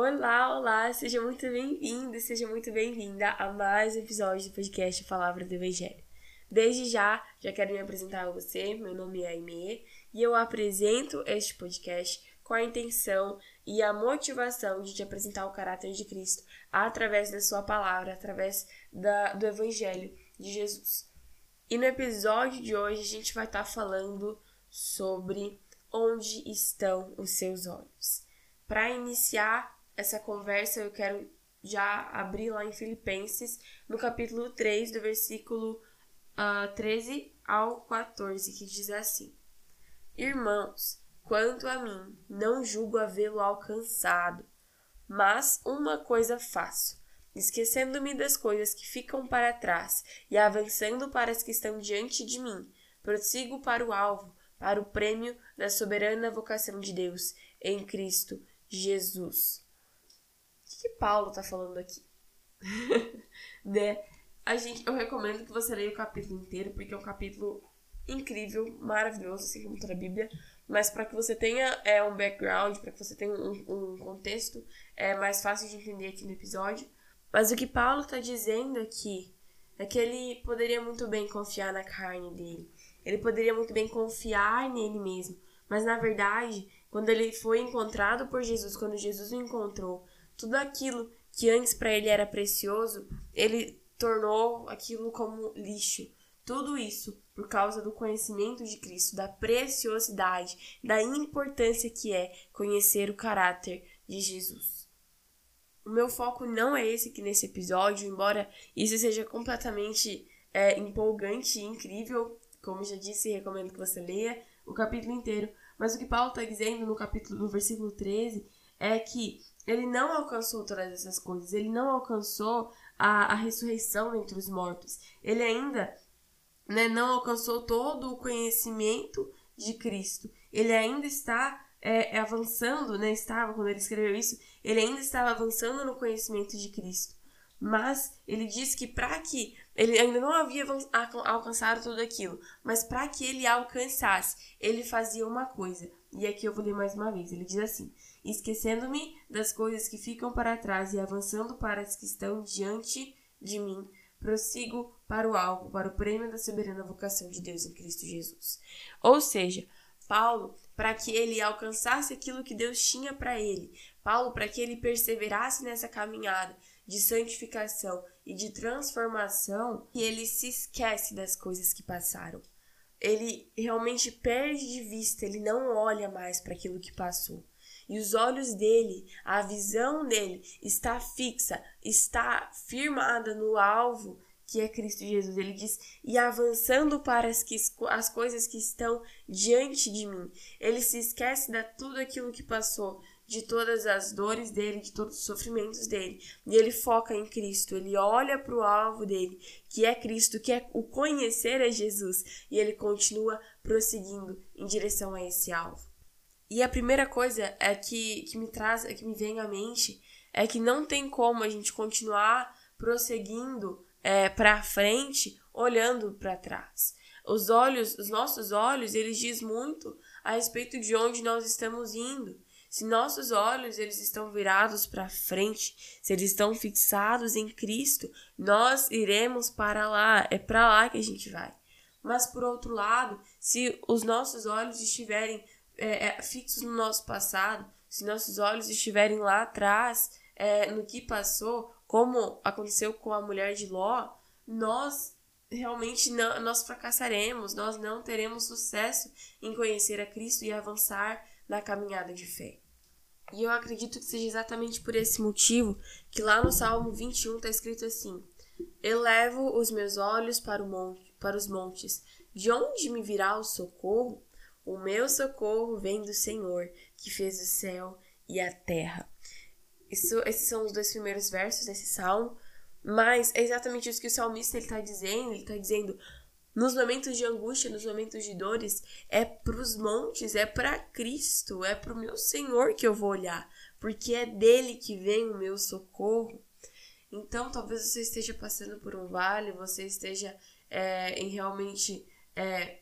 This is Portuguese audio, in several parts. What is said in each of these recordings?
Olá, olá, seja muito bem-vindo, seja muito bem-vinda a mais um episódio do podcast Palavra do Evangelho. Desde já, já quero me apresentar a você, meu nome é Aimee e eu apresento este podcast com a intenção e a motivação de te apresentar o caráter de Cristo através da sua palavra, através da, do Evangelho de Jesus. E no episódio de hoje a gente vai estar tá falando sobre onde estão os seus olhos. Para iniciar essa conversa, eu quero já abrir lá em Filipenses, no capítulo 3, do versículo uh, ah, 13 ao 14, que diz assim: Irmãos, quanto a mim, não julgo havê-lo alcançado, mas uma coisa faço. Esquecendo-me das coisas que ficam para trás e avançando para as que estão diante de mim, prossigo para o alvo, para o prêmio da soberana vocação de Deus em Cristo Jesus que Paulo tá falando aqui? né? A gente, eu recomendo que você leia o capítulo inteiro, porque é um capítulo incrível, maravilhoso, assim como toda a Bíblia. Mas para que você tenha é, um background, para que você tenha um, um contexto, é mais fácil de entender aqui no episódio. Mas o que Paulo está dizendo aqui é que ele poderia muito bem confiar na carne dele. Ele poderia muito bem confiar nele mesmo. Mas na verdade, quando ele foi encontrado por Jesus, quando Jesus o encontrou, tudo aquilo que antes para ele era precioso, ele tornou aquilo como lixo. Tudo isso por causa do conhecimento de Cristo, da preciosidade, da importância que é conhecer o caráter de Jesus. O meu foco não é esse aqui nesse episódio, embora isso seja completamente é, empolgante e incrível. Como já disse, recomendo que você leia o capítulo inteiro. Mas o que Paulo está dizendo no capítulo, no versículo 13, é que ele não alcançou todas essas coisas, ele não alcançou a, a ressurreição entre os mortos, ele ainda né, não alcançou todo o conhecimento de Cristo, ele ainda está é, avançando, né, estava, quando ele escreveu isso, ele ainda estava avançando no conhecimento de Cristo. Mas ele diz que para que ele ainda não havia alcançado tudo aquilo, mas para que ele alcançasse, ele fazia uma coisa. E aqui eu vou ler mais uma vez. Ele diz assim: Esquecendo-me das coisas que ficam para trás e avançando para as que estão diante de mim, prossigo para o alvo, para o prêmio da soberana vocação de Deus em Cristo Jesus. Ou seja, Paulo, para que ele alcançasse aquilo que Deus tinha para ele, Paulo, para que ele perseverasse nessa caminhada de santificação e de transformação, ele se esquece das coisas que passaram ele realmente perde de vista, ele não olha mais para aquilo que passou. E os olhos dele, a visão dele está fixa, está firmada no alvo que é Cristo Jesus. Ele diz: e avançando para as, que, as coisas que estão diante de mim. Ele se esquece de tudo aquilo que passou, de todas as dores dele, de todos os sofrimentos dele. E ele foca em Cristo, ele olha para o alvo dele, que é Cristo, que é o conhecer a Jesus, e ele continua prosseguindo em direção a esse alvo. E a primeira coisa é que, que me traz, que me vem à mente, é que não tem como a gente continuar prosseguindo é, para frente olhando para trás. Os olhos, os nossos olhos, eles diz muito a respeito de onde nós estamos indo. Se nossos olhos eles estão virados para frente, se eles estão fixados em Cristo, nós iremos para lá, é para lá que a gente vai. Mas por outro lado, se os nossos olhos estiverem é, é, fixos no nosso passado, se nossos olhos estiverem lá atrás, é, no que passou, como aconteceu com a mulher de Ló, nós realmente não, nós fracassaremos, nós não teremos sucesso em conhecer a Cristo e avançar na caminhada de fé. E eu acredito que seja exatamente por esse motivo que lá no Salmo 21 está escrito assim: Elevo os meus olhos para, monte, para os montes, de onde me virá o socorro? O meu socorro vem do Senhor, que fez o céu e a terra. Isso, esses são os dois primeiros versos desse salmo, mas é exatamente isso que o salmista está dizendo. Ele está dizendo: nos momentos de angústia, nos momentos de dores, é para os montes, é para Cristo, é para o meu Senhor que eu vou olhar, porque é dele que vem o meu socorro. Então, talvez você esteja passando por um vale, você esteja é, em realmente é,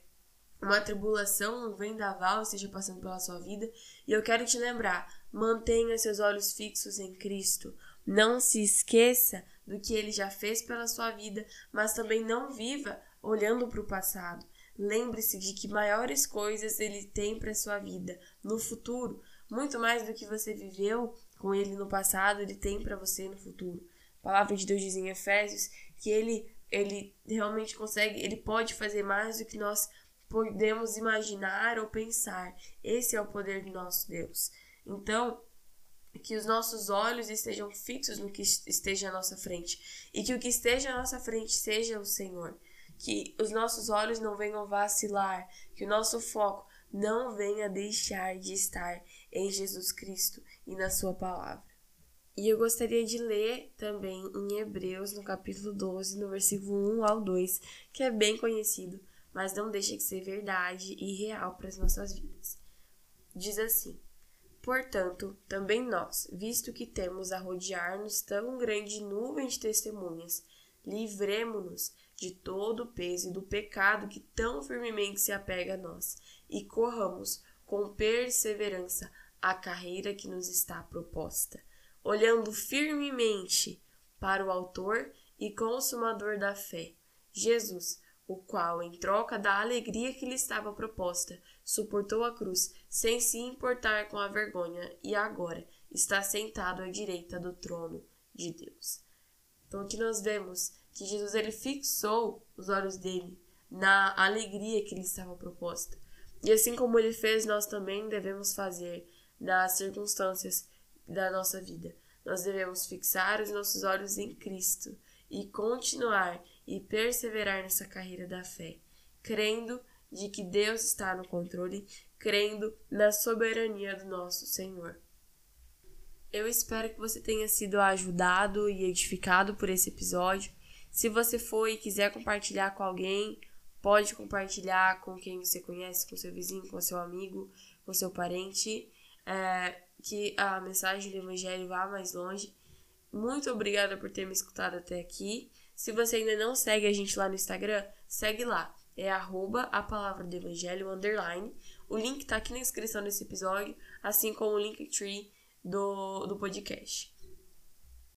uma tribulação, um vendaval esteja passando pela sua vida, e eu quero te lembrar: Mantenha seus olhos fixos em Cristo. Não se esqueça do que ele já fez pela sua vida, mas também não viva olhando para o passado. Lembre-se de que maiores coisas ele tem para sua vida no futuro, muito mais do que você viveu com ele no passado, ele tem para você no futuro. A palavra de Deus diz em Efésios que ele ele realmente consegue, ele pode fazer mais do que nós podemos imaginar ou pensar. Esse é o poder do nosso Deus. Então, que os nossos olhos estejam fixos no que esteja à nossa frente e que o que esteja à nossa frente seja o Senhor que os nossos olhos não venham vacilar, que o nosso foco não venha deixar de estar em Jesus Cristo e na Sua palavra. E eu gostaria de ler também em Hebreus, no capítulo 12, no versículo 1 ao 2, que é bem conhecido, mas não deixa de ser verdade e real para as nossas vidas. Diz assim: Portanto, também nós, visto que temos a rodear-nos tão grande nuvem de testemunhas, livremo-nos de todo o peso e do pecado que tão firmemente se apega a nós, e corramos com perseverança a carreira que nos está proposta, olhando firmemente para o Autor e Consumador da fé, Jesus, o qual, em troca da alegria que lhe estava proposta, suportou a cruz sem se importar com a vergonha e agora está sentado à direita do trono de Deus. Então aqui nós vemos que Jesus ele fixou os olhos dele na alegria que lhe estava proposta. E assim como ele fez, nós também devemos fazer nas circunstâncias da nossa vida. Nós devemos fixar os nossos olhos em Cristo e continuar e perseverar nessa carreira da fé, crendo de que Deus está no controle, crendo na soberania do nosso Senhor. Eu espero que você tenha sido ajudado e edificado por esse episódio. Se você for e quiser compartilhar com alguém, pode compartilhar com quem você conhece, com seu vizinho, com seu amigo, com seu parente, é, que a mensagem do Evangelho vá mais longe. Muito obrigada por ter me escutado até aqui. Se você ainda não segue a gente lá no Instagram, segue lá. É arroba a palavra do Evangelho underline. O link tá aqui na descrição desse episódio, assim como o link tree do, do podcast.